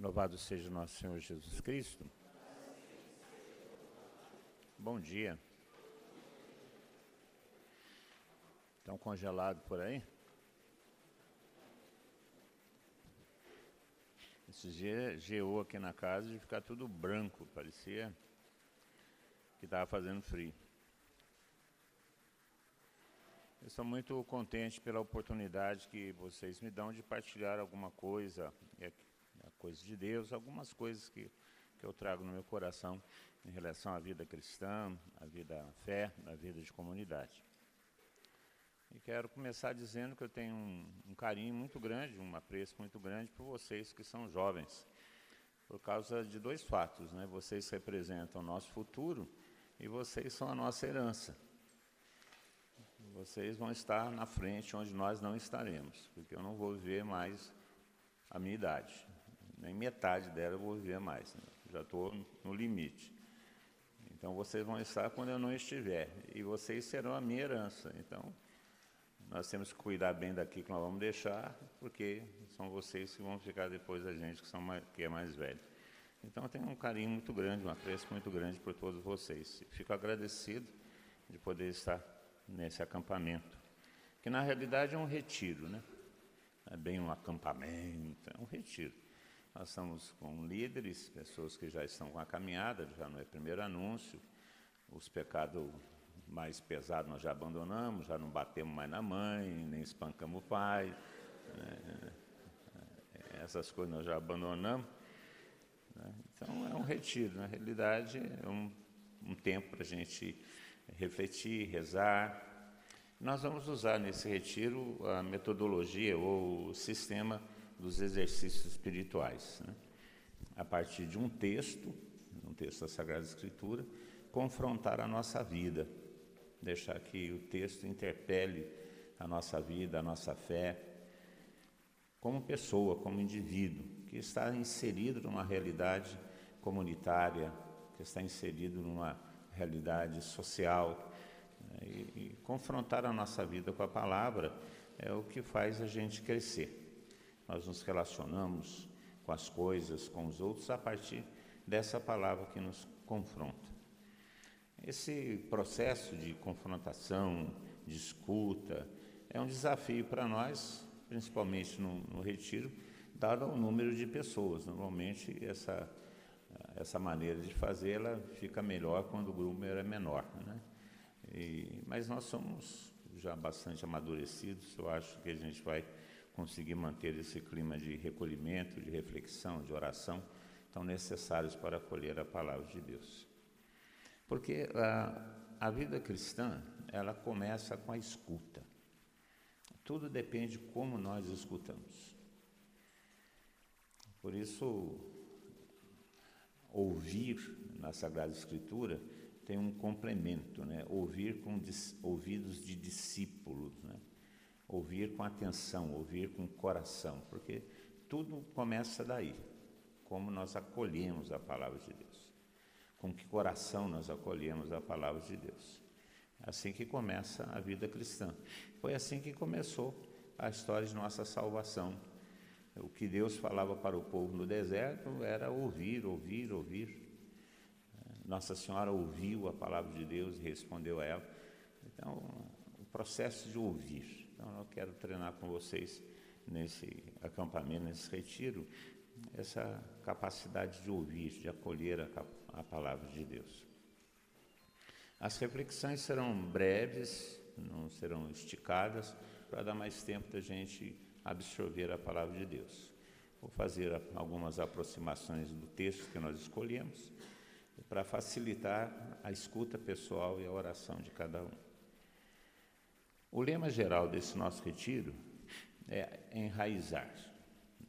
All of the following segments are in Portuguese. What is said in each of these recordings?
Louvado seja nosso Senhor Jesus Cristo. Bom dia. Estão congelados por aí? Esses dias geou aqui na casa de ficar tudo branco, parecia que estava fazendo frio. Eu sou muito contente pela oportunidade que vocês me dão de partilhar alguma coisa coisas de Deus, algumas coisas que, que eu trago no meu coração em relação à vida cristã, à vida à fé, à vida de comunidade. E quero começar dizendo que eu tenho um, um carinho muito grande, um apreço muito grande por vocês que são jovens, por causa de dois fatos, né? Vocês representam o nosso futuro e vocês são a nossa herança. Vocês vão estar na frente onde nós não estaremos, porque eu não vou viver mais a minha idade nem metade dela eu vou viver mais. Né? Já estou no limite. Então vocês vão estar quando eu não estiver. E vocês serão a minha herança. Então nós temos que cuidar bem daqui que nós vamos deixar, porque são vocês que vão ficar depois da gente que, são mais, que é mais velho. Então eu tenho um carinho muito grande, um apreço muito grande por todos vocês. Fico agradecido de poder estar nesse acampamento, que na realidade é um retiro, né? é bem um acampamento, é um retiro. Nós estamos com líderes, pessoas que já estão com a caminhada, já não é primeiro anúncio. Os pecados mais pesados nós já abandonamos, já não batemos mais na mãe, nem espancamos o pai. Né? Essas coisas nós já abandonamos. Né? Então é um retiro, na realidade é um, um tempo para a gente refletir, rezar. Nós vamos usar nesse retiro a metodologia ou o sistema dos exercícios espirituais. Né? A partir de um texto, um texto da Sagrada Escritura, confrontar a nossa vida, deixar que o texto interpele a nossa vida, a nossa fé, como pessoa, como indivíduo, que está inserido numa realidade comunitária, que está inserido numa realidade social. Né? E, e confrontar a nossa vida com a palavra é o que faz a gente crescer nós nos relacionamos com as coisas, com os outros, a partir dessa palavra que nos confronta. Esse processo de confrontação, de escuta, é um desafio para nós, principalmente no, no retiro, dado o número de pessoas. Normalmente, essa, essa maneira de fazer ela fica melhor quando o grupo é menor. Né? E, mas nós somos já bastante amadurecidos, eu acho que a gente vai conseguir manter esse clima de recolhimento, de reflexão, de oração, tão necessários para acolher a palavra de Deus. Porque a, a vida cristã, ela começa com a escuta. Tudo depende de como nós escutamos. Por isso, ouvir na Sagrada Escritura tem um complemento, né? ouvir com ouvidos de discípulos. Né? Ouvir com atenção, ouvir com coração, porque tudo começa daí. Como nós acolhemos a palavra de Deus. Com que coração nós acolhemos a palavra de Deus. É assim que começa a vida cristã. Foi assim que começou a história de nossa salvação. O que Deus falava para o povo no deserto era ouvir, ouvir, ouvir. Nossa Senhora ouviu a palavra de Deus e respondeu a ela. Então, o processo de ouvir. Então, eu quero treinar com vocês nesse acampamento, nesse retiro, essa capacidade de ouvir, de acolher a, a palavra de Deus. As reflexões serão breves, não serão esticadas, para dar mais tempo da gente absorver a palavra de Deus. Vou fazer algumas aproximações do texto que nós escolhemos, para facilitar a escuta pessoal e a oração de cada um. O lema geral desse nosso retiro é enraizar,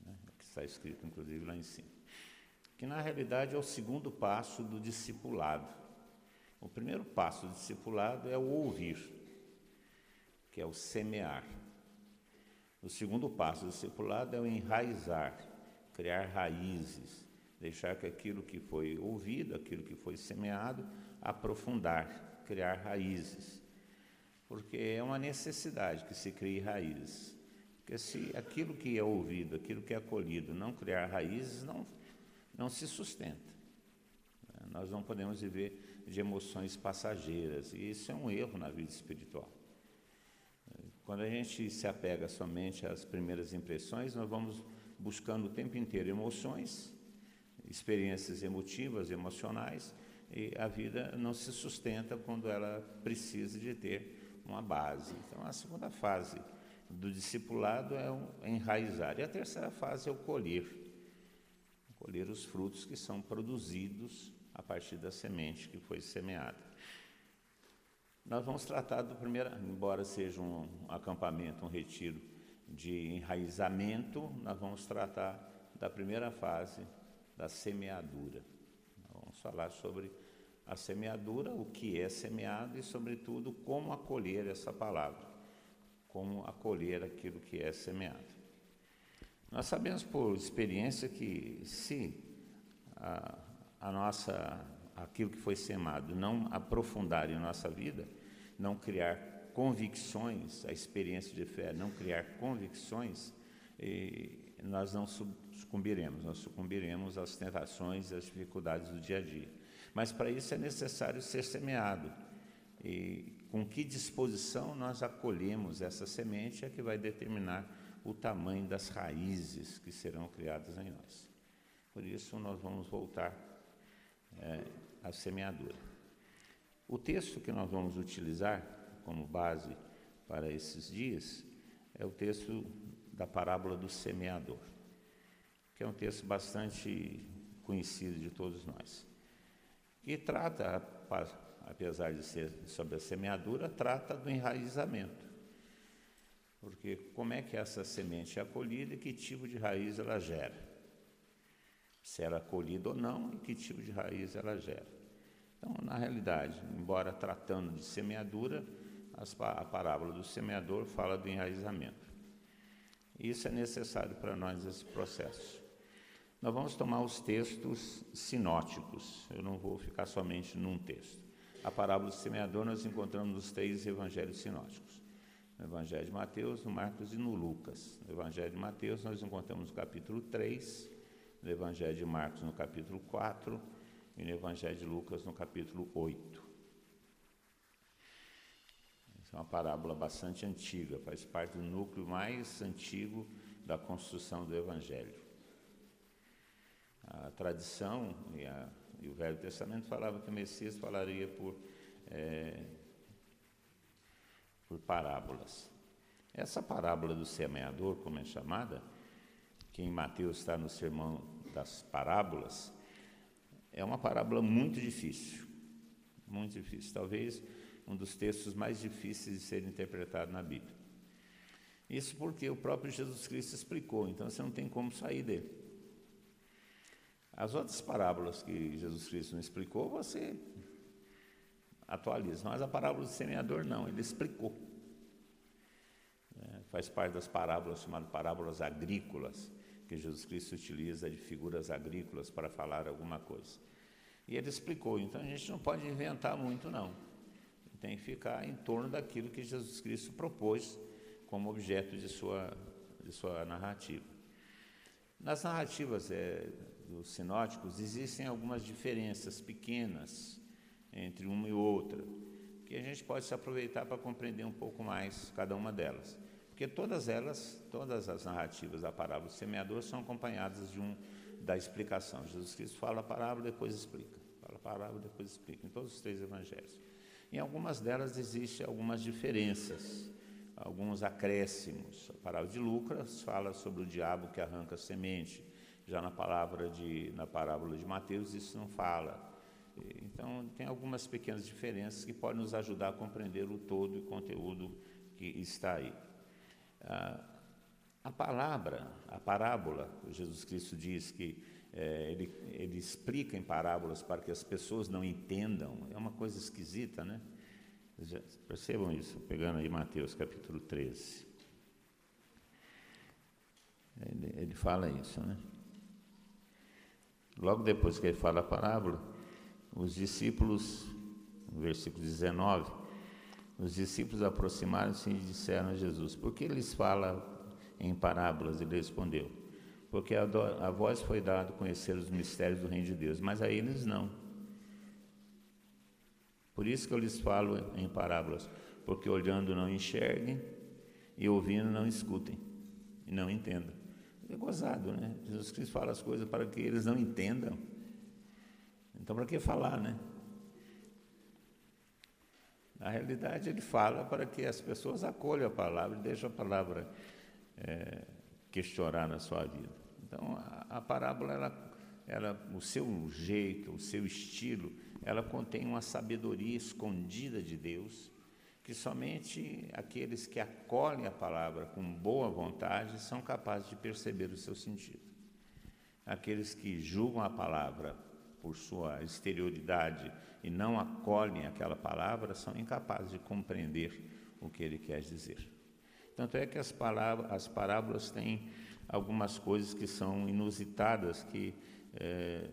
né, que está escrito inclusive lá em cima, que na realidade é o segundo passo do discipulado. O primeiro passo do discipulado é o ouvir, que é o semear. O segundo passo do discipulado é o enraizar, criar raízes, deixar que aquilo que foi ouvido, aquilo que foi semeado, aprofundar, criar raízes porque é uma necessidade que se crie raízes. Porque se aquilo que é ouvido, aquilo que é acolhido, não criar raízes, não, não se sustenta. Nós não podemos viver de emoções passageiras, e isso é um erro na vida espiritual. Quando a gente se apega somente às primeiras impressões, nós vamos buscando o tempo inteiro emoções, experiências emotivas, emocionais, e a vida não se sustenta quando ela precisa de ter uma base. Então, a segunda fase do discipulado é o enraizar, e a terceira fase é o colher colher os frutos que são produzidos a partir da semente que foi semeada. Nós vamos tratar do primeiro, embora seja um acampamento, um retiro de enraizamento, nós vamos tratar da primeira fase da semeadura. Vamos falar sobre a semeadura, o que é semeado e, sobretudo, como acolher essa palavra, como acolher aquilo que é semeado. Nós sabemos por experiência que se a, a nossa aquilo que foi semado não aprofundar em nossa vida, não criar convicções, a experiência de fé, não criar convicções, nós não sucumbiremos, nós sucumbiremos às tentações e às dificuldades do dia a dia. Mas para isso é necessário ser semeado. E com que disposição nós acolhemos essa semente é que vai determinar o tamanho das raízes que serão criadas em nós. Por isso, nós vamos voltar é, à semeadura. O texto que nós vamos utilizar como base para esses dias é o texto da parábola do semeador, que é um texto bastante conhecido de todos nós, que trata, apesar de ser sobre a semeadura, trata do enraizamento. Porque como é que essa semente é acolhida e que tipo de raiz ela gera? Se ela é acolhida ou não e que tipo de raiz ela gera. Então, na realidade, embora tratando de semeadura, a parábola do semeador fala do enraizamento. Isso é necessário para nós esse processo. Nós vamos tomar os textos sinóticos, eu não vou ficar somente num texto. A parábola do semeador nós encontramos nos três evangelhos sinóticos. No Evangelho de Mateus, no Marcos e no Lucas. No Evangelho de Mateus nós encontramos no capítulo 3, no Evangelho de Marcos no capítulo 4 e no Evangelho de Lucas, no capítulo 8. Essa é uma parábola bastante antiga, faz parte do núcleo mais antigo da construção do Evangelho. A tradição e, a, e o Velho Testamento falava que o Messias falaria por, é, por parábolas. Essa parábola do semeador, como é chamada, que em Mateus está no sermão das parábolas, é uma parábola muito difícil, muito difícil, talvez um dos textos mais difíceis de ser interpretado na Bíblia. Isso porque o próprio Jesus Cristo explicou, então você não tem como sair dele. As outras parábolas que Jesus Cristo não explicou, você atualiza, mas a parábola do semeador não, ele explicou. É, faz parte das parábolas chamadas parábolas agrícolas, que Jesus Cristo utiliza de figuras agrícolas para falar alguma coisa. E ele explicou, então a gente não pode inventar muito, não. Tem que ficar em torno daquilo que Jesus Cristo propôs como objeto de sua, de sua narrativa. Nas narrativas é, dos sinóticos existem algumas diferenças pequenas entre uma e outra, que a gente pode se aproveitar para compreender um pouco mais cada uma delas. Porque todas elas, todas as narrativas da parábola do semeador são acompanhadas de um da explicação. Jesus Cristo fala a parábola, depois explica. Fala a parábola, depois explica. Em todos os três evangelhos. Em algumas delas existem algumas diferenças, alguns acréscimos. A parábola de Lucas fala sobre o diabo que arranca a semente. Já na palavra de, na parábola de Mateus isso não fala. Então tem algumas pequenas diferenças que podem nos ajudar a compreender o todo e o conteúdo que está aí. Ah, a palavra, a parábola, Jesus Cristo diz que é, ele, ele explica em parábolas para que as pessoas não entendam, é uma coisa esquisita, né? Já percebam isso, pegando aí Mateus capítulo 13. Ele, ele fala isso, né? Logo depois que ele fala a parábola, os discípulos, no versículo 19, os discípulos aproximaram-se e disseram a Jesus: Por que eles falam, em parábolas? Ele respondeu: Porque a, do, a vós foi dado conhecer os mistérios do reino de Deus, mas a eles não. Por isso que eu lhes falo em parábolas, porque olhando não enxerguem e ouvindo não escutem e não entendam. É gozado, né? Jesus Cristo fala as coisas para que eles não entendam. Então, para que falar, né? Na realidade, ele fala para que as pessoas acolham a palavra e deixem a palavra é, questionar na sua vida. Então, a, a parábola, ela, ela, o seu jeito, o seu estilo, ela contém uma sabedoria escondida de Deus, que somente aqueles que acolhem a palavra com boa vontade são capazes de perceber o seu sentido. Aqueles que julgam a palavra por sua exterioridade e não acolhem aquela palavra são incapazes de compreender o que ele quer dizer. Tanto é que as, palavras, as parábolas têm algumas coisas que são inusitadas, que é,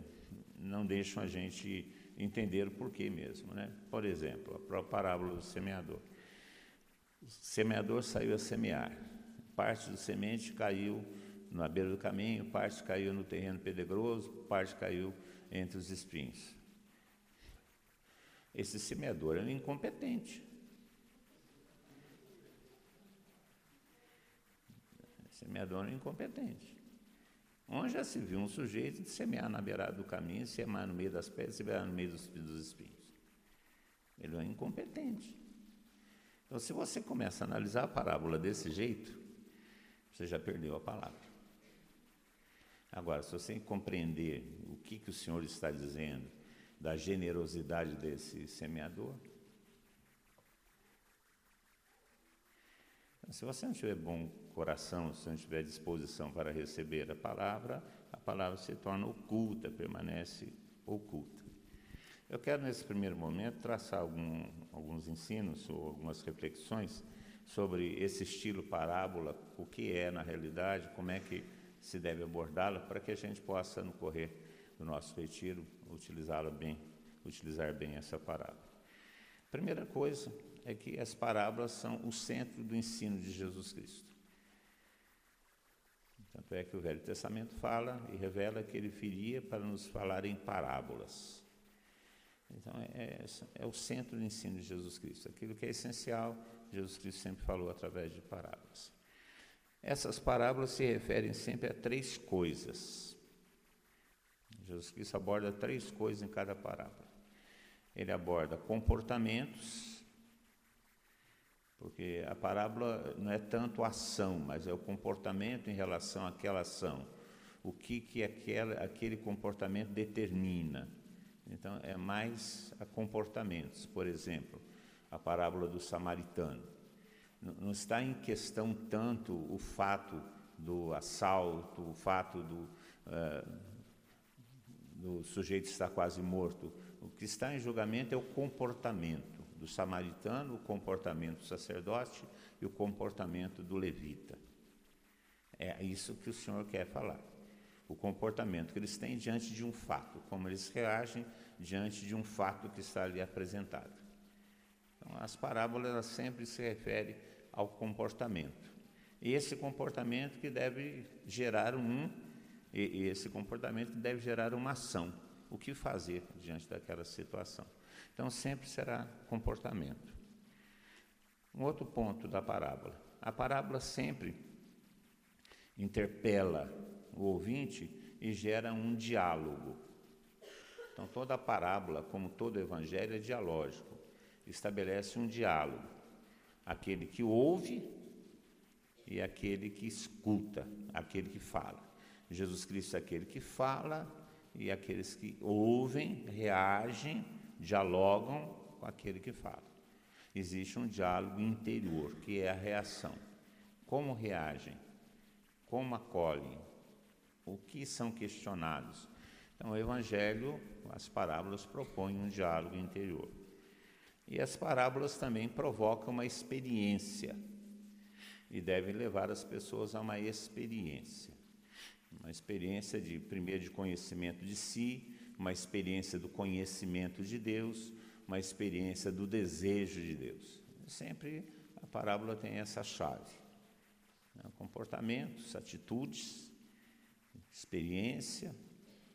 não deixam a gente entender o porquê mesmo. Né? Por exemplo, a própria parábola do semeador. O semeador saiu a semear. Parte do semente caiu na beira do caminho, parte caiu no terreno pedregoso, parte caiu entre os espinhos. Esse semeador é incompetente. Semeador é incompetente. Onde já se viu um sujeito de semear na beirada do caminho, semear no meio das pedras, semear no meio dos, dos espinhos? Ele é incompetente. Então, se você começa a analisar a parábola desse jeito, você já perdeu a palavra. Agora, se você compreender o que, que o Senhor está dizendo, da generosidade desse semeador, se você não tiver bom coração, se não tiver disposição para receber a palavra, a palavra se torna oculta, permanece oculta. Eu quero, nesse primeiro momento, traçar algum, alguns ensinos ou algumas reflexões sobre esse estilo parábola, o que é na realidade, como é que se deve abordá-la para que a gente possa, no correr do nosso retiro, utilizá-la bem, utilizar bem essa parábola. Primeira coisa é que as parábolas são o centro do ensino de Jesus Cristo. Tanto é que o Velho Testamento fala e revela que ele viria para nos falar em parábolas. Então, é, é, é, o centro do ensino de Jesus Cristo. Aquilo que é essencial, Jesus Cristo sempre falou através de parábolas. Essas parábolas se referem sempre a três coisas. Jesus Cristo aborda três coisas em cada parábola. Ele aborda comportamentos, porque a parábola não é tanto ação, mas é o comportamento em relação àquela ação. O que, que aquela, aquele comportamento determina. Então, é mais a comportamentos. Por exemplo, a parábola do samaritano. Não está em questão tanto o fato do assalto, o fato do, uh, do sujeito estar quase morto. O que está em julgamento é o comportamento do samaritano, o comportamento do sacerdote e o comportamento do levita. É isso que o Senhor quer falar. O comportamento que eles têm diante de um fato, como eles reagem diante de um fato que está ali apresentado. Então, as parábolas sempre se referem ao comportamento. E esse comportamento que deve gerar um, e, esse comportamento deve gerar uma ação. O que fazer diante daquela situação? Então, sempre será comportamento. Um outro ponto da parábola. A parábola sempre interpela o ouvinte e gera um diálogo. Então, toda a parábola, como todo evangelho, é dialógico, estabelece um diálogo aquele que ouve e aquele que escuta, aquele que fala. Jesus Cristo é aquele que fala e aqueles que ouvem, reagem, dialogam com aquele que fala. Existe um diálogo interior, que é a reação. Como reagem? Como acolhem? O que são questionados? Então, o Evangelho, as parábolas propõem um diálogo interior. E as parábolas também provocam uma experiência e devem levar as pessoas a uma experiência. Uma experiência de primeiro de conhecimento de si, uma experiência do conhecimento de Deus, uma experiência do desejo de Deus. Sempre a parábola tem essa chave. Né? Comportamentos, atitudes, experiência,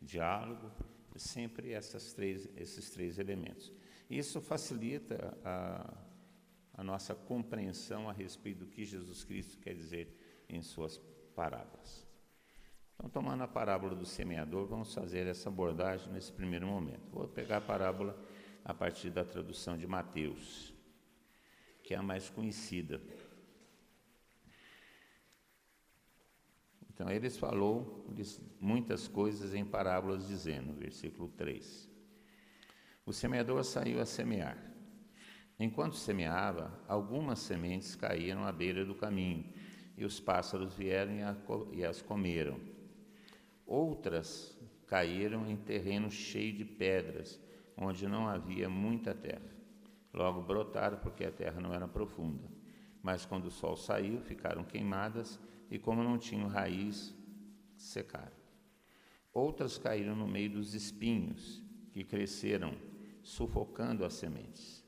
diálogo, sempre essas três, esses três elementos. Isso facilita a, a nossa compreensão a respeito do que Jesus Cristo quer dizer em suas parábolas. Então, tomando a parábola do semeador, vamos fazer essa abordagem nesse primeiro momento. Vou pegar a parábola a partir da tradução de Mateus, que é a mais conhecida. Então, eles falou muitas coisas em parábolas, dizendo, versículo 3: O semeador saiu a semear. Enquanto semeava, algumas sementes caíram à beira do caminho, e os pássaros vieram e as comeram. Outras caíram em terreno cheio de pedras, onde não havia muita terra. Logo brotaram, porque a terra não era profunda. Mas quando o sol saiu, ficaram queimadas e, como não tinham raiz, secaram. Outras caíram no meio dos espinhos, que cresceram, sufocando as sementes.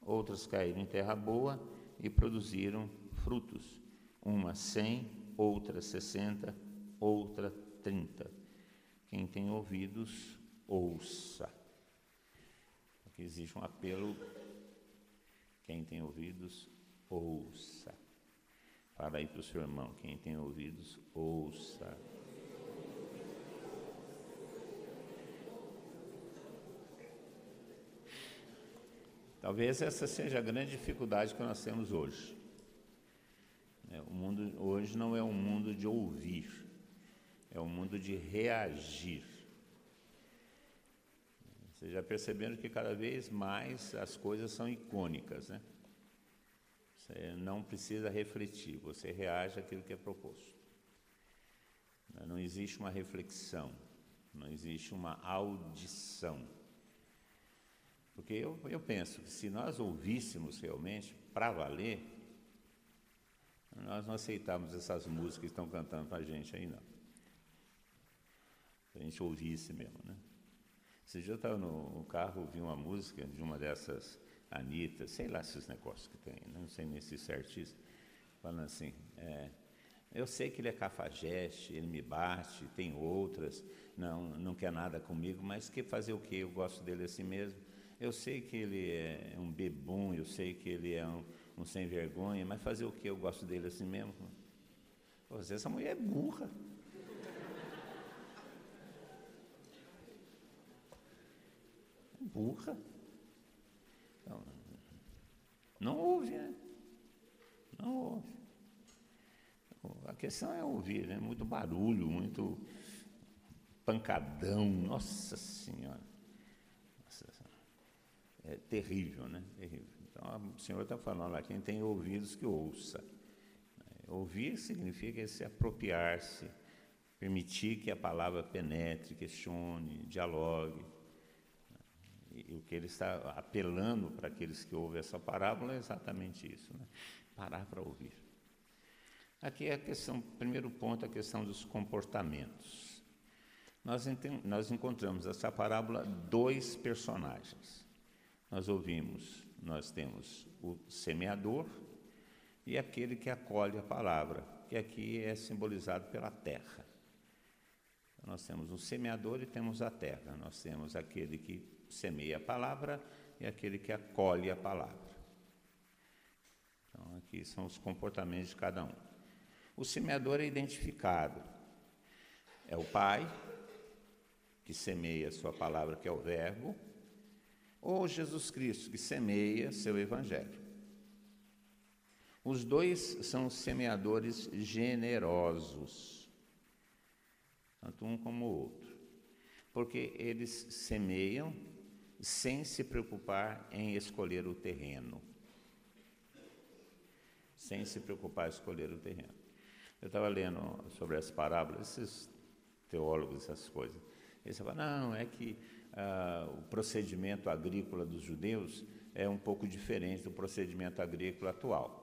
Outras caíram em terra boa e produziram frutos, uma cem, outra sessenta, outra trinta. Quem tem ouvidos, ouça. Aqui existe um apelo. Quem tem ouvidos, ouça. Fala aí para o seu irmão, quem tem ouvidos, ouça. Talvez essa seja a grande dificuldade que nós temos hoje. É, o mundo hoje não é um mundo de ouvir, é um mundo de reagir. Vocês já perceberam que cada vez mais as coisas são icônicas, né? Você não precisa refletir, você reage àquilo que é proposto. Não existe uma reflexão, não existe uma audição. Porque eu, eu penso que se nós ouvíssemos realmente, para valer, nós não aceitávamos essas músicas que estão cantando para a gente aí, não. A gente ouvisse mesmo, né? Esse dia eu estava no carro, ouvi uma música de uma dessas Anitta, sei lá esses negócios que tem, não sei nem se é artista, falando assim, é, eu sei que ele é cafajeste, ele me bate, tem outras, não, não quer nada comigo, mas que fazer o que? Eu gosto dele assim mesmo. Eu sei que ele é um bebum, eu sei que ele é um, um sem vergonha, mas fazer o que? Eu gosto dele assim mesmo. Você, essa mulher é burra. Burra. Então, não ouve, né? Não ouve. A questão é ouvir, né? Muito barulho, muito pancadão, nossa senhora. Nossa senhora. É terrível, né? Terrível. Então, o Senhor está falando lá, quem tem ouvidos que ouça. Ouvir significa se apropriar-se, permitir que a palavra penetre, questione, dialogue. E, o que ele está apelando para aqueles que ouvem essa parábola é exatamente isso, né? parar para ouvir. Aqui é a questão, primeiro ponto, a questão dos comportamentos. Nós, nós encontramos essa parábola dois personagens. Nós ouvimos, nós temos o semeador e aquele que acolhe a palavra, que aqui é simbolizado pela terra. Nós temos o semeador e temos a terra. Nós temos aquele que semeia a palavra e aquele que acolhe a palavra. Então, aqui são os comportamentos de cada um. O semeador é identificado. É o pai, que semeia a sua palavra, que é o Verbo, ou Jesus Cristo, que semeia seu Evangelho. Os dois são semeadores generosos, tanto um como o outro, porque eles semeiam sem se preocupar em escolher o terreno. Sem se preocupar em escolher o terreno. Eu estava lendo sobre as parábolas, esses teólogos, essas coisas. Eles falavam, não, é que ah, o procedimento agrícola dos judeus é um pouco diferente do procedimento agrícola atual.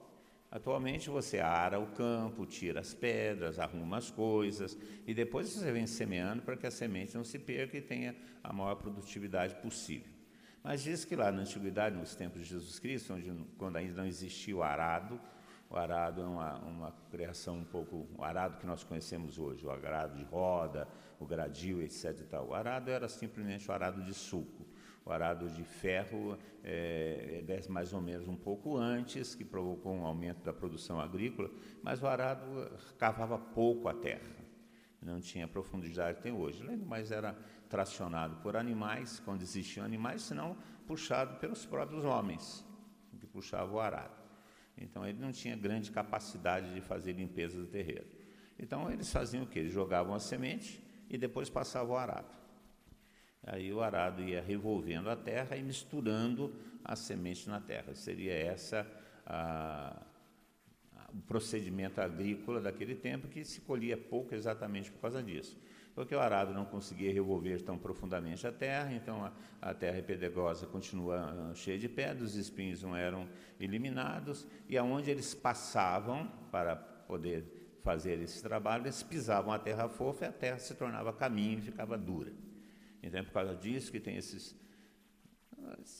Atualmente você ara o campo, tira as pedras, arruma as coisas e depois você vem semeando para que a semente não se perca e tenha a maior produtividade possível. Mas diz que lá na antiguidade, nos tempos de Jesus Cristo, onde, quando ainda não existia o arado, o arado é uma, uma criação um pouco, o arado que nós conhecemos hoje, o arado de roda, o gradil, etc. O arado era simplesmente o arado de suco. O arado de ferro é, é mais ou menos um pouco antes, que provocou um aumento da produção agrícola, mas o arado cavava pouco a terra, não tinha profundidade que tem hoje, mas era tracionado por animais, quando existiam animais, senão puxado pelos próprios homens, que puxavam o arado. Então ele não tinha grande capacidade de fazer limpeza do terreiro. Então eles faziam o quê? Eles jogavam a semente e depois passavam o arado. Aí o arado ia revolvendo a terra e misturando a semente na terra. Seria essa a, a, o procedimento agrícola daquele tempo que se colhia pouco exatamente por causa disso. Porque o arado não conseguia revolver tão profundamente a terra, então a, a terra pedregosa continua cheia de pedras, os espinhos não eram eliminados, e aonde eles passavam para poder fazer esse trabalho, eles pisavam a terra fofa e a terra se tornava caminho e ficava dura. Então é por causa disso que tem esses.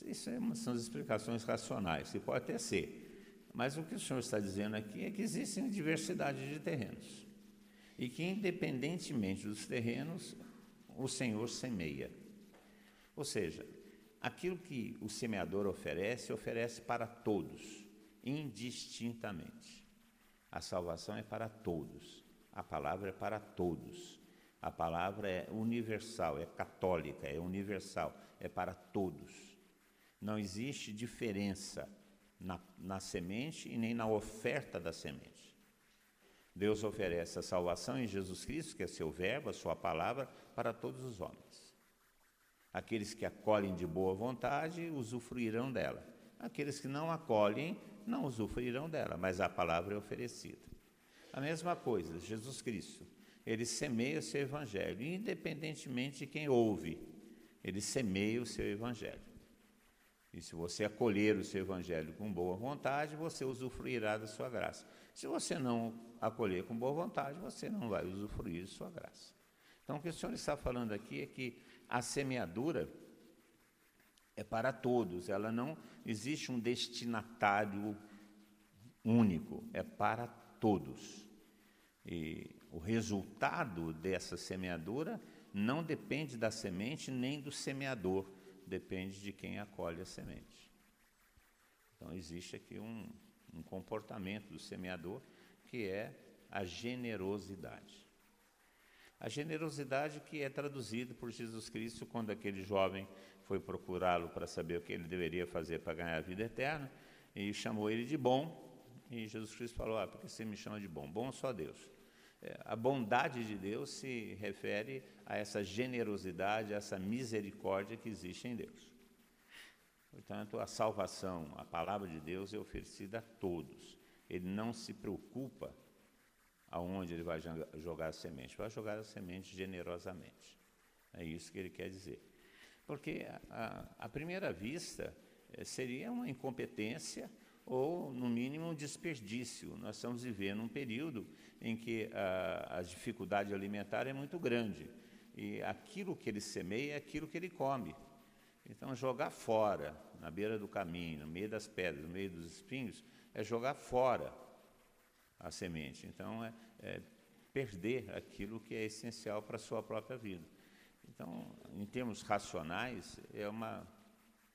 Isso é são as explicações racionais, que pode até ser. Mas o que o senhor está dizendo aqui é que existem diversidade de terrenos. E que, independentemente dos terrenos, o Senhor semeia. Ou seja, aquilo que o semeador oferece, oferece para todos, indistintamente. A salvação é para todos, a palavra é para todos. A palavra é universal, é católica, é universal, é para todos. Não existe diferença na, na semente e nem na oferta da semente. Deus oferece a salvação em Jesus Cristo, que é seu verbo, a sua palavra, para todos os homens. Aqueles que acolhem de boa vontade usufruirão dela. Aqueles que não acolhem não usufruirão dela, mas a palavra é oferecida. A mesma coisa, Jesus Cristo ele semeia o seu evangelho, independentemente de quem ouve, ele semeia o seu evangelho. E se você acolher o seu evangelho com boa vontade, você usufruirá da sua graça. Se você não acolher com boa vontade, você não vai usufruir de sua graça. Então, o que o Senhor está falando aqui é que a semeadura é para todos, ela não existe um destinatário único, é para todos. E o resultado dessa semeadura não depende da semente nem do semeador, depende de quem acolhe a semente. Então, existe aqui um, um comportamento do semeador que é a generosidade. A generosidade que é traduzida por Jesus Cristo quando aquele jovem foi procurá-lo para saber o que ele deveria fazer para ganhar a vida eterna e chamou ele de bom. E Jesus Cristo falou: Ah, porque você me chama de bom? Bom só Deus. A bondade de Deus se refere a essa generosidade, a essa misericórdia que existe em Deus. Portanto, a salvação, a palavra de Deus é oferecida a todos. Ele não se preocupa aonde ele vai jogar a semente, vai jogar a semente generosamente. É isso que ele quer dizer. Porque, à primeira vista, é, seria uma incompetência ou, no mínimo, um desperdício. Nós estamos vivendo um período em que a, a dificuldade alimentar é muito grande e aquilo que ele semeia é aquilo que ele come. Então, jogar fora, na beira do caminho, no meio das pedras, no meio dos espinhos, é jogar fora a semente. Então, é, é perder aquilo que é essencial para a sua própria vida. Então, em termos racionais, é uma,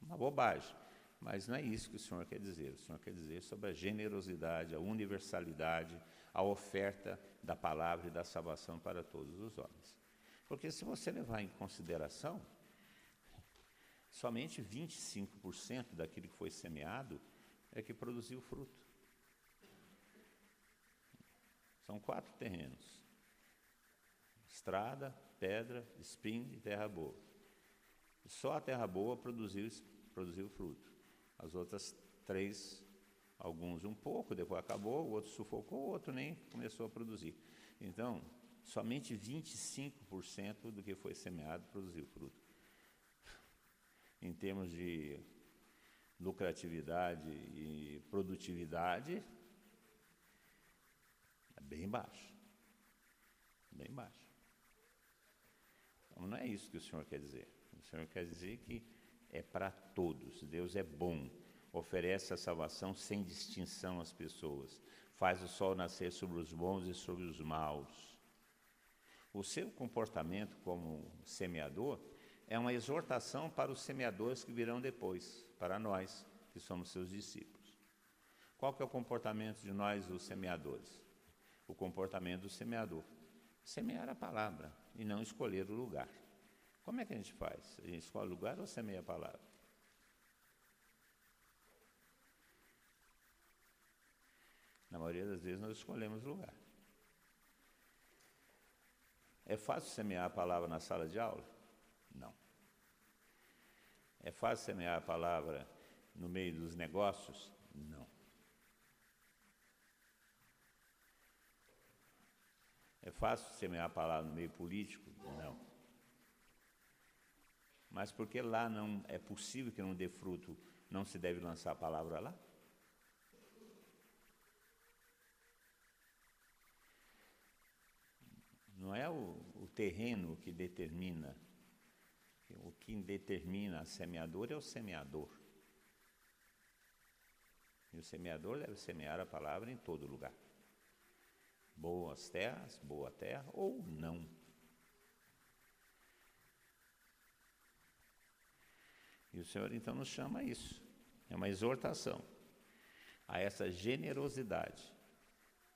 uma bobagem. Mas não é isso que o Senhor quer dizer. O Senhor quer dizer sobre a generosidade, a universalidade, a oferta da palavra e da salvação para todos os homens. Porque se você levar em consideração, somente 25% daquilo que foi semeado é que produziu fruto. São quatro terrenos: estrada, pedra, espinho e terra boa. Só a terra boa produziu, produziu fruto. As outras três, alguns um pouco, depois acabou, o outro sufocou, o outro nem começou a produzir. Então, somente 25% do que foi semeado produziu fruto. Em termos de lucratividade e produtividade, é bem baixo. Bem baixo. Então, não é isso que o Senhor quer dizer. O Senhor quer dizer que é para todos. Deus é bom, oferece a salvação sem distinção às pessoas. faz o sol nascer sobre os bons e sobre os maus. O seu comportamento como semeador é uma exortação para os semeadores que virão depois, para nós que somos seus discípulos. Qual que é o comportamento de nós, os semeadores? O comportamento do semeador. Semear a palavra e não escolher o lugar. Como é que a gente faz? A gente escolhe lugar ou semeia a palavra? Na maioria das vezes nós escolhemos lugar. É fácil semear a palavra na sala de aula? Não. É fácil semear a palavra no meio dos negócios? Não. É fácil semear a palavra no meio político? Não. Mas porque lá não é possível que não dê fruto, não se deve lançar a palavra lá? Não é o, o terreno que determina. O que determina a semeadora é o semeador. E o semeador deve semear a palavra em todo lugar. Boas terras, boa terra ou não. E o Senhor então nos chama a isso. É uma exortação a essa generosidade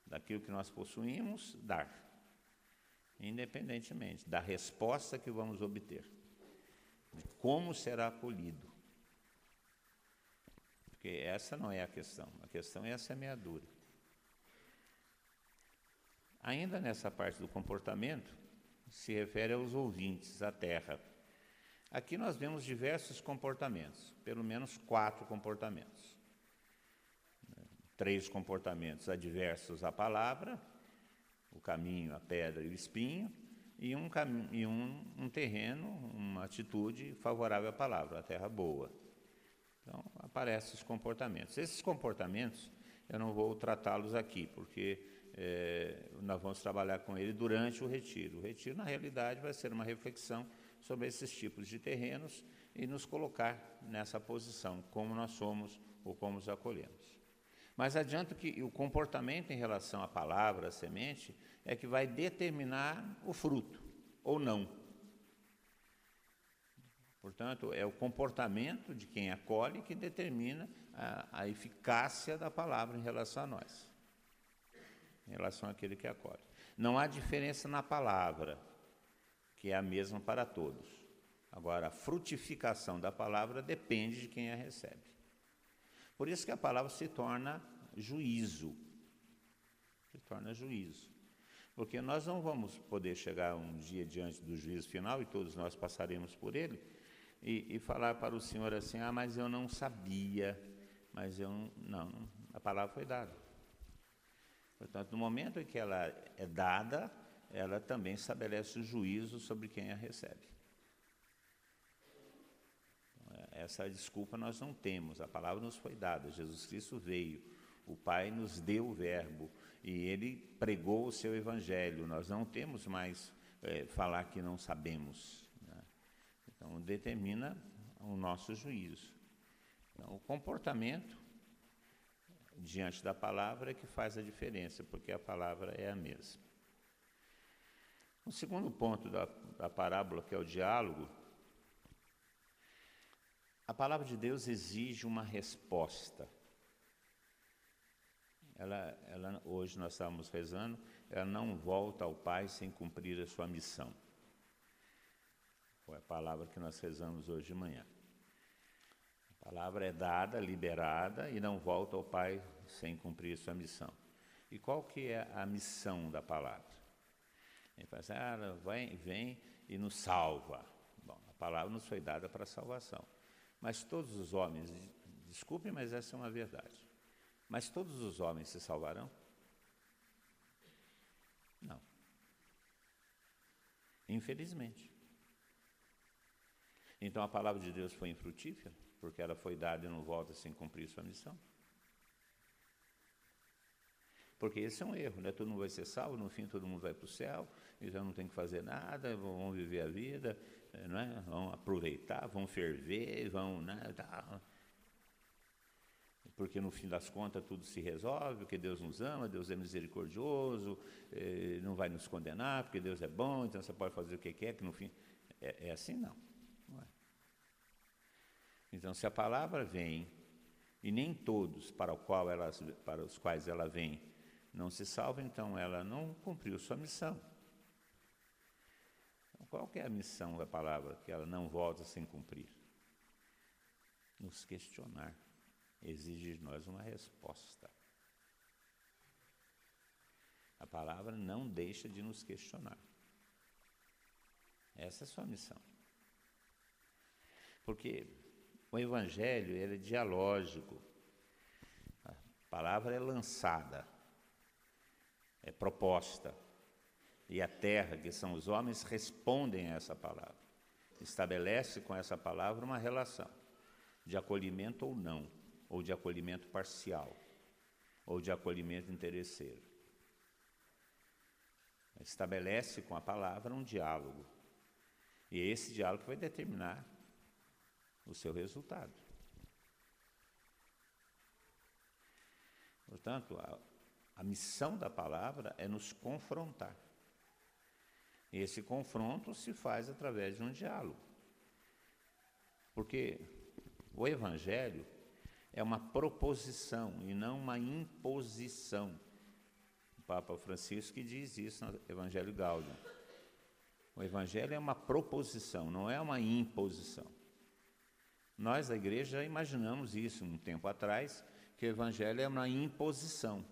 daquilo que nós possuímos, dar independentemente da resposta que vamos obter, de como será acolhido. Porque essa não é a questão, a questão é a semeadura. Ainda nessa parte do comportamento, se refere aos ouvintes, à terra. Aqui nós vemos diversos comportamentos, pelo menos quatro comportamentos. Três comportamentos adversos à palavra, o caminho, a pedra e o espinho, e um, e um, um terreno, uma atitude favorável à palavra, a terra boa. Então, aparecem os comportamentos. Esses comportamentos, eu não vou tratá-los aqui, porque é, nós vamos trabalhar com ele durante o retiro. O retiro, na realidade, vai ser uma reflexão sobre esses tipos de terrenos e nos colocar nessa posição, como nós somos ou como os acolhemos. Mas adianto que o comportamento em relação à palavra, à semente, é que vai determinar o fruto, ou não. Portanto, é o comportamento de quem acolhe que determina a, a eficácia da palavra em relação a nós, em relação àquele que acolhe. Não há diferença na palavra, que é a mesma para todos. Agora, a frutificação da palavra depende de quem a recebe. Por isso que a palavra se torna juízo. Se torna juízo. Porque nós não vamos poder chegar um dia diante do juízo final, e todos nós passaremos por ele, e, e falar para o Senhor assim: ah, mas eu não sabia, mas eu não. não a palavra foi dada. Portanto, no momento em que ela é dada, ela também estabelece o juízo sobre quem a recebe. Essa desculpa nós não temos, a palavra nos foi dada, Jesus Cristo veio, o Pai nos deu o Verbo e ele pregou o seu Evangelho. Nós não temos mais é, falar que não sabemos. Né? Então, determina o nosso juízo. Então, o comportamento diante da palavra é que faz a diferença, porque a palavra é a mesma. O segundo ponto da, da parábola, que é o diálogo, a palavra de Deus exige uma resposta. Ela, ela, hoje nós estávamos rezando, ela não volta ao Pai sem cumprir a sua missão. Foi a palavra que nós rezamos hoje de manhã. A palavra é dada, liberada e não volta ao Pai sem cumprir a sua missão. E qual que é a missão da palavra? Ele fala assim, ah, vem, vem e nos salva. Bom, a palavra nos foi dada para salvação. Mas todos os homens, desculpem, mas essa é uma verdade. Mas todos os homens se salvarão? Não. Infelizmente. Então a palavra de Deus foi infrutífera, porque ela foi dada e não volta sem cumprir sua missão. Porque esse é um erro, né? Todo mundo vai ser salvo, no fim todo mundo vai para o céu, e já não tem que fazer nada, vão viver a vida, não é? vão aproveitar, vão ferver, vão. Né, tá. porque no fim das contas tudo se resolve, porque Deus nos ama, Deus é misericordioso, eh, não vai nos condenar, porque Deus é bom, então você pode fazer o que quer, que no fim. É, é assim não. não é. Então, se a palavra vem, e nem todos para, qual ela, para os quais ela vem não se salvam, então ela não cumpriu sua missão. Qual é a missão da palavra que ela não volta sem cumprir? Nos questionar. Exige de nós uma resposta. A palavra não deixa de nos questionar. Essa é a sua missão. Porque o evangelho ele é dialógico. A palavra é lançada, é proposta. E a terra, que são os homens, respondem a essa palavra. Estabelece com essa palavra uma relação de acolhimento ou não, ou de acolhimento parcial, ou de acolhimento interesseiro. Estabelece com a palavra um diálogo. E é esse diálogo vai determinar o seu resultado. Portanto, a, a missão da palavra é nos confrontar. Esse confronto se faz através de um diálogo. Porque o Evangelho é uma proposição e não uma imposição. O Papa Francisco que diz isso no Evangelho Gaudium. O Evangelho é uma proposição, não é uma imposição. Nós, da igreja, imaginamos isso um tempo atrás, que o Evangelho é uma imposição.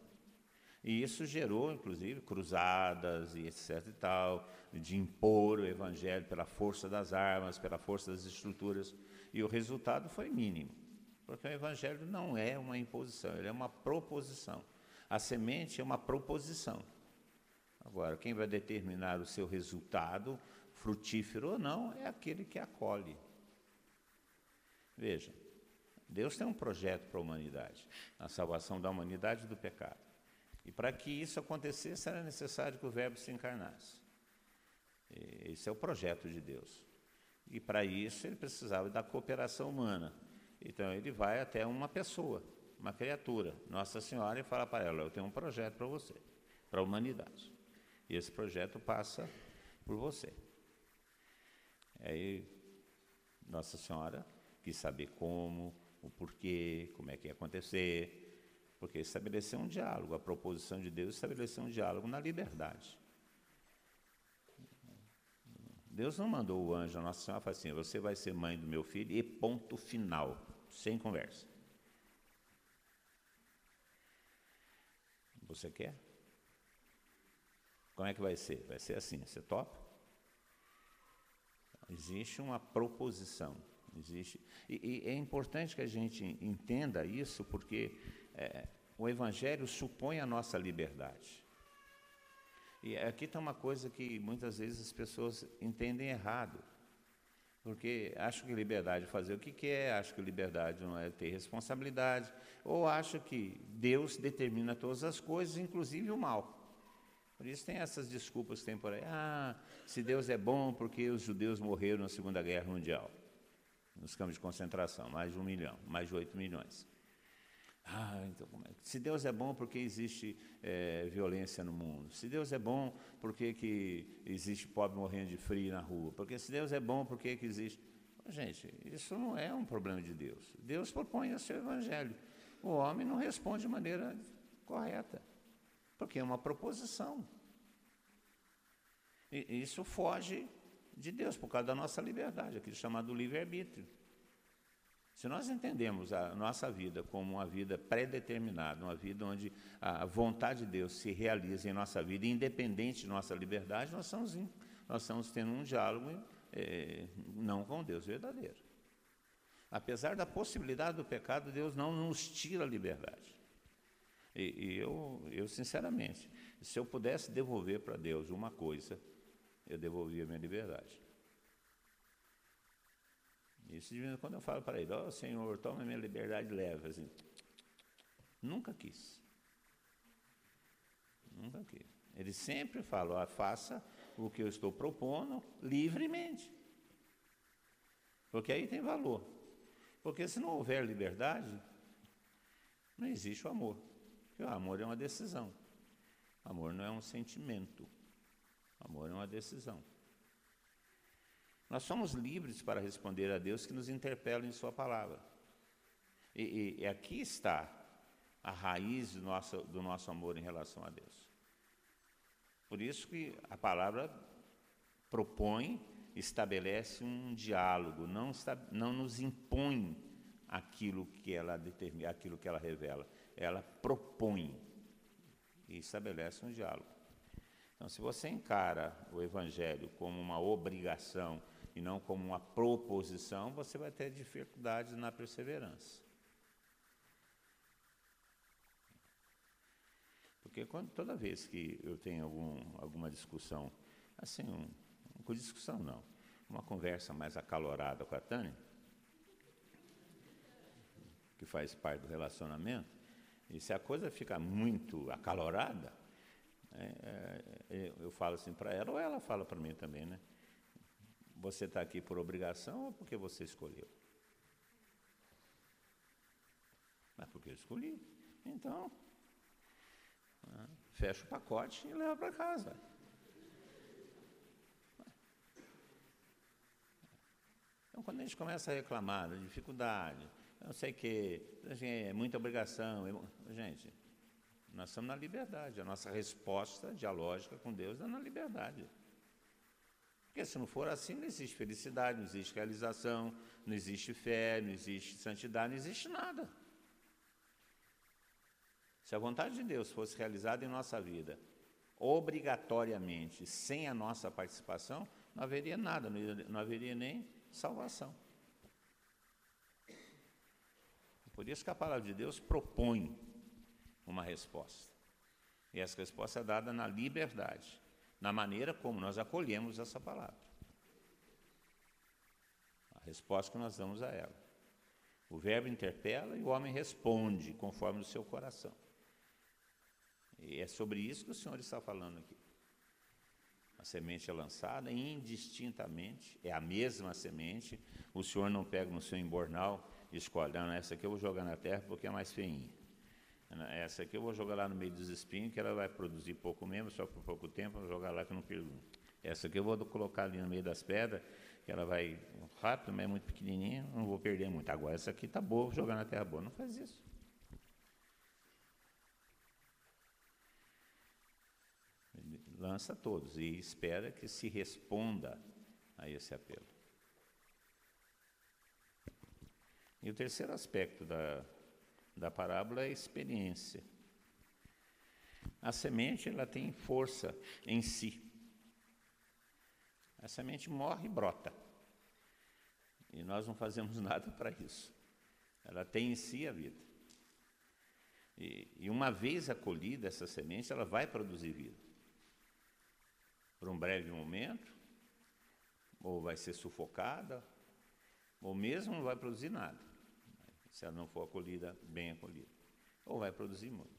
E isso gerou, inclusive, cruzadas e etc e tal, de impor o Evangelho pela força das armas, pela força das estruturas. E o resultado foi mínimo, porque o Evangelho não é uma imposição, ele é uma proposição. A semente é uma proposição. Agora, quem vai determinar o seu resultado, frutífero ou não, é aquele que acolhe. Veja, Deus tem um projeto para a humanidade, a salvação da humanidade do pecado. E para que isso acontecesse, era necessário que o Verbo se encarnasse. Esse é o projeto de Deus. E para isso ele precisava da cooperação humana. Então ele vai até uma pessoa, uma criatura, Nossa Senhora, e fala para ela: Eu tenho um projeto para você, para a humanidade. E esse projeto passa por você. Aí Nossa Senhora quis saber como, o porquê, como é que ia acontecer, porque estabeleceu um diálogo, a proposição de Deus estabeleceu um diálogo na liberdade. Deus não mandou o anjo, a Nossa Senhora, falou assim: você vai ser mãe do meu filho, e ponto final, sem conversa. Você quer? Como é que vai ser? Vai ser assim, você topa? Existe uma proposição, existe. E, e é importante que a gente entenda isso, porque é, o Evangelho supõe a nossa liberdade. E aqui está uma coisa que muitas vezes as pessoas entendem errado. Porque acham que liberdade é fazer o que quer, acham que liberdade não é ter responsabilidade, ou acham que Deus determina todas as coisas, inclusive o mal. Por isso tem essas desculpas que tem por aí. Ah, se Deus é bom, porque os judeus morreram na Segunda Guerra Mundial, nos campos de concentração, mais de um milhão, mais de oito milhões. Ah, então é? Se Deus é bom, por que existe é, violência no mundo? Se Deus é bom, por que, que existe pobre morrendo de frio na rua? Porque se Deus é bom, por que, que existe. Gente, isso não é um problema de Deus. Deus propõe o seu evangelho. O homem não responde de maneira correta. Porque é uma proposição. E isso foge de Deus, por causa da nossa liberdade, aquilo chamado livre-arbítrio. Se nós entendemos a nossa vida como uma vida pré-determinada, uma vida onde a vontade de Deus se realiza em nossa vida, independente de nossa liberdade, nós estamos, em, nós estamos tendo um diálogo é, não com Deus verdadeiro. Apesar da possibilidade do pecado, Deus não nos tira a liberdade. E, e eu, eu, sinceramente, se eu pudesse devolver para Deus uma coisa, eu devolvia a minha liberdade. Isso de vez em quando eu falo para ele, ó oh, Senhor, toma minha liberdade leve. Assim, nunca quis. Nunca quis. Ele sempre fala, ó, faça o que eu estou propondo livremente. Porque aí tem valor. Porque se não houver liberdade, não existe o amor. Porque o amor é uma decisão. O amor não é um sentimento. O amor é uma decisão. Nós somos livres para responder a Deus que nos interpela em Sua palavra. E, e, e aqui está a raiz do nosso, do nosso amor em relação a Deus. Por isso que a palavra propõe, estabelece um diálogo, não, está, não nos impõe aquilo que ela determina, aquilo que ela revela. Ela propõe e estabelece um diálogo. Então, se você encara o Evangelho como uma obrigação e não como uma proposição, você vai ter dificuldades na perseverança. Porque quando, toda vez que eu tenho algum, alguma discussão, assim, um, discussão não, uma conversa mais acalorada com a Tânia, que faz parte do relacionamento, e se a coisa fica muito acalorada, é, é, eu falo assim para ela, ou ela fala para mim também, né? Você está aqui por obrigação ou porque você escolheu? Mas porque eu escolhi. Então, né, fecha o pacote e leva para casa. Então, quando a gente começa a reclamar da dificuldade, não sei que, é muita obrigação. É gente, nós estamos na liberdade. A nossa resposta dialógica com Deus é na liberdade. Porque se não for assim, não existe felicidade, não existe realização, não existe fé, não existe santidade, não existe nada. Se a vontade de Deus fosse realizada em nossa vida, obrigatoriamente, sem a nossa participação, não haveria nada, não haveria nem salvação. Por isso que a palavra de Deus propõe uma resposta. E essa resposta é dada na liberdade, na maneira como nós acolhemos essa palavra. A resposta que nós damos a ela. O verbo interpela e o homem responde conforme o seu coração. E é sobre isso que o Senhor está falando aqui. A semente é lançada indistintamente, é a mesma semente. O Senhor não pega no seu embornal escolhe, não, essa aqui eu vou jogar na terra porque é mais feinha. Essa aqui eu vou jogar lá no meio dos espinhos, que ela vai produzir pouco mesmo, só por pouco tempo, vou jogar lá que não perdo. Essa aqui eu vou colocar ali no meio das pedras, que ela vai rápido, mas é muito pequenininha, não vou perder muito. Agora essa aqui está boa, vou jogar na terra boa. Não faz isso. Lança todos e espera que se responda a esse apelo. E o terceiro aspecto da, da parábola é experiência. A semente ela tem força em si. A semente morre e brota. E nós não fazemos nada para isso. Ela tem em si a vida. E, e uma vez acolhida essa semente, ela vai produzir vida. Por um breve momento, ou vai ser sufocada, ou mesmo não vai produzir nada se ela não for acolhida, bem acolhida. Ou vai produzir muito.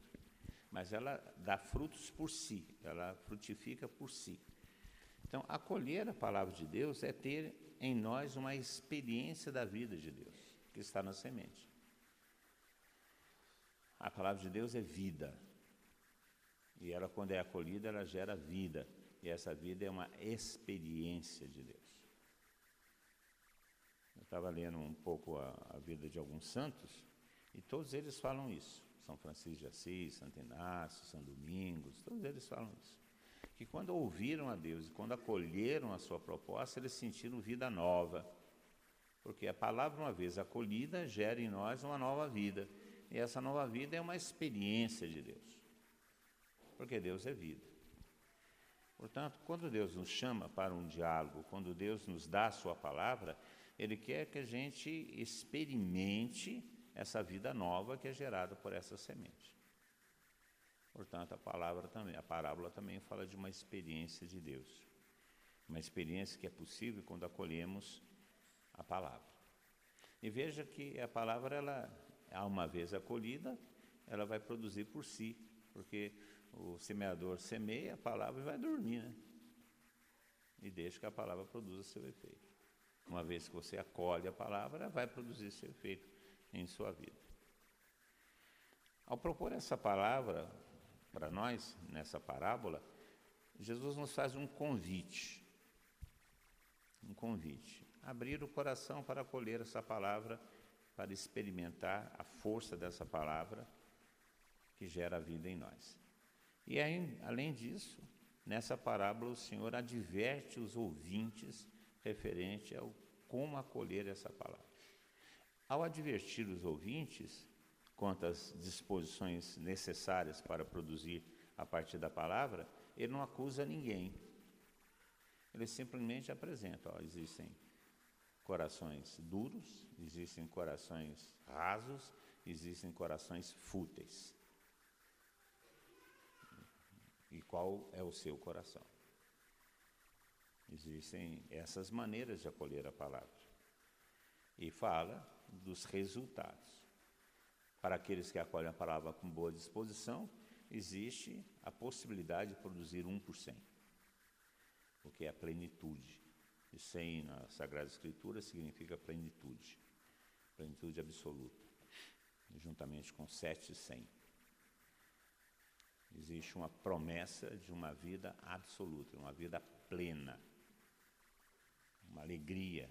Mas ela dá frutos por si, ela frutifica por si. Então, acolher a palavra de Deus é ter em nós uma experiência da vida de Deus, que está na semente. A palavra de Deus é vida. E ela, quando é acolhida, ela gera vida. E essa vida é uma experiência de Deus estava lendo um pouco a, a, vida de alguns santos, e todos eles falam isso. São Francisco de Assis, Santo Inácio, São Domingos, todos eles falam isso. Que quando ouviram a Deus e quando acolheram a sua proposta, eles sentiram vida nova. Porque a palavra, uma vez acolhida, gera em nós uma nova vida. E essa nova vida é uma experiência de Deus. Porque Deus é vida. Portanto, quando Deus nos chama para um diálogo, quando Deus nos dá a sua palavra, ele quer que a gente experimente essa vida nova que é gerada por essa semente. Portanto, a palavra também, a parábola também fala de uma experiência de Deus. Uma experiência que é possível quando acolhemos a palavra. E veja que a palavra, ela, uma vez acolhida, ela vai produzir por si, porque o semeador semeia a palavra e vai dormir, né? E deixa que a palavra produza seu efeito. Uma vez que você acolhe a palavra, vai produzir seu efeito em sua vida. Ao propor essa palavra para nós, nessa parábola, Jesus nos faz um convite. Um convite. Abrir o coração para acolher essa palavra, para experimentar a força dessa palavra que gera a vida em nós. E aí, além disso, nessa parábola o Senhor adverte os ouvintes referente ao como acolher essa palavra. Ao advertir os ouvintes quanto às disposições necessárias para produzir a partir da palavra, ele não acusa ninguém. Ele simplesmente apresenta, ó, existem corações duros, existem corações rasos, existem corações fúteis. E qual é o seu coração? Existem essas maneiras de acolher a palavra. E fala dos resultados. Para aqueles que acolhem a palavra com boa disposição, existe a possibilidade de produzir 1%, o que é a plenitude. E 100 na Sagrada Escritura significa plenitude, plenitude absoluta, juntamente com 7 e 100. Existe uma promessa de uma vida absoluta, uma vida plena, uma alegria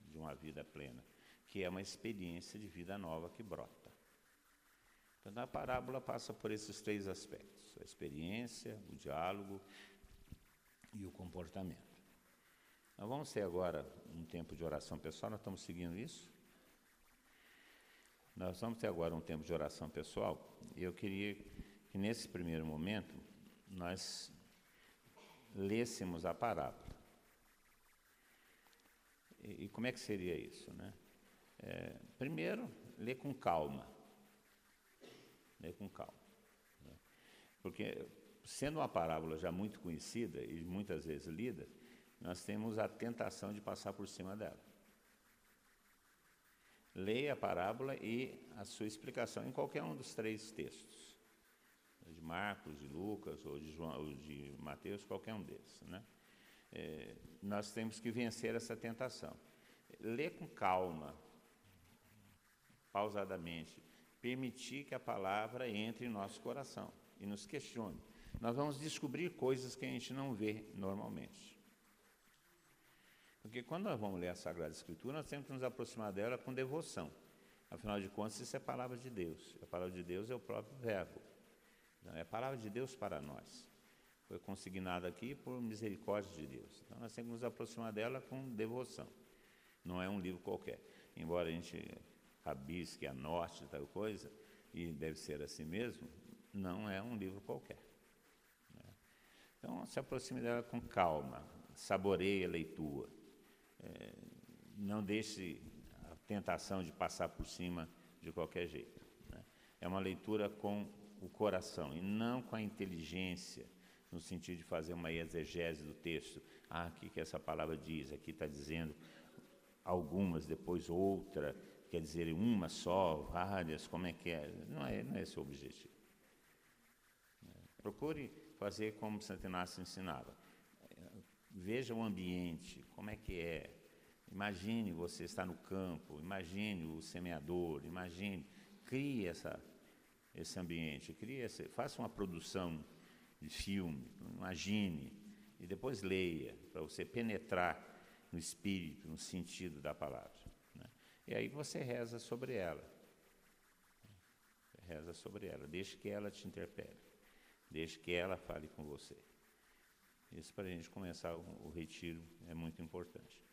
de uma vida plena, que é uma experiência de vida nova que brota. Então, a parábola passa por esses três aspectos: a experiência, o diálogo e o comportamento. Nós vamos ter agora um tempo de oração pessoal, nós estamos seguindo isso? Nós vamos ter agora um tempo de oração pessoal e eu queria que nesse primeiro momento nós lêssemos a parábola. E, como é que seria isso? Né? É, primeiro, ler com calma. Ler com calma. Né? Porque, sendo uma parábola já muito conhecida e muitas vezes lida, nós temos a tentação de passar por cima dela. Leia a parábola e a sua explicação em qualquer um dos três textos. De Marcos, de Lucas ou de, João, ou de Mateus, qualquer um desses. Né? É, nós temos que vencer essa tentação. Ler com calma, pausadamente, permitir que a palavra entre em nosso coração e nos questione. Nós vamos descobrir coisas que a gente não vê normalmente. Porque quando nós vamos ler a Sagrada Escritura, nós temos que nos aproximar dela com devoção. Afinal de contas, isso é palavra de Deus. A palavra de Deus é o próprio Verbo. É a palavra de Deus para nós. Foi consignada aqui por misericórdia de Deus. Então nós temos que nos aproximar dela com devoção. Não é um livro qualquer. Embora a gente rabisque, anote tal coisa, e deve ser assim mesmo, não é um livro qualquer. Né? Então se aproxime dela com calma, saboreie a leitura é, não deixe a tentação de passar por cima de qualquer jeito. Né? É uma leitura com o coração e não com a inteligência, no sentido de fazer uma exegese do texto. Ah, o que, que essa palavra diz? Aqui está dizendo algumas, depois outra, quer dizer uma só, várias, como é que é? Não é, não é esse o objetivo. Procure fazer como Santo Inácio ensinava veja o ambiente, como é que é. Imagine você estar no campo, imagine o semeador, imagine, crie essa, esse ambiente, crie esse, faça uma produção de filme, imagine, e depois leia, para você penetrar no espírito, no sentido da palavra. Né? E aí você reza sobre ela. Reza sobre ela, deixe que ela te interpele, deixe que ela fale com você. Isso para a gente começar o, o retiro é muito importante.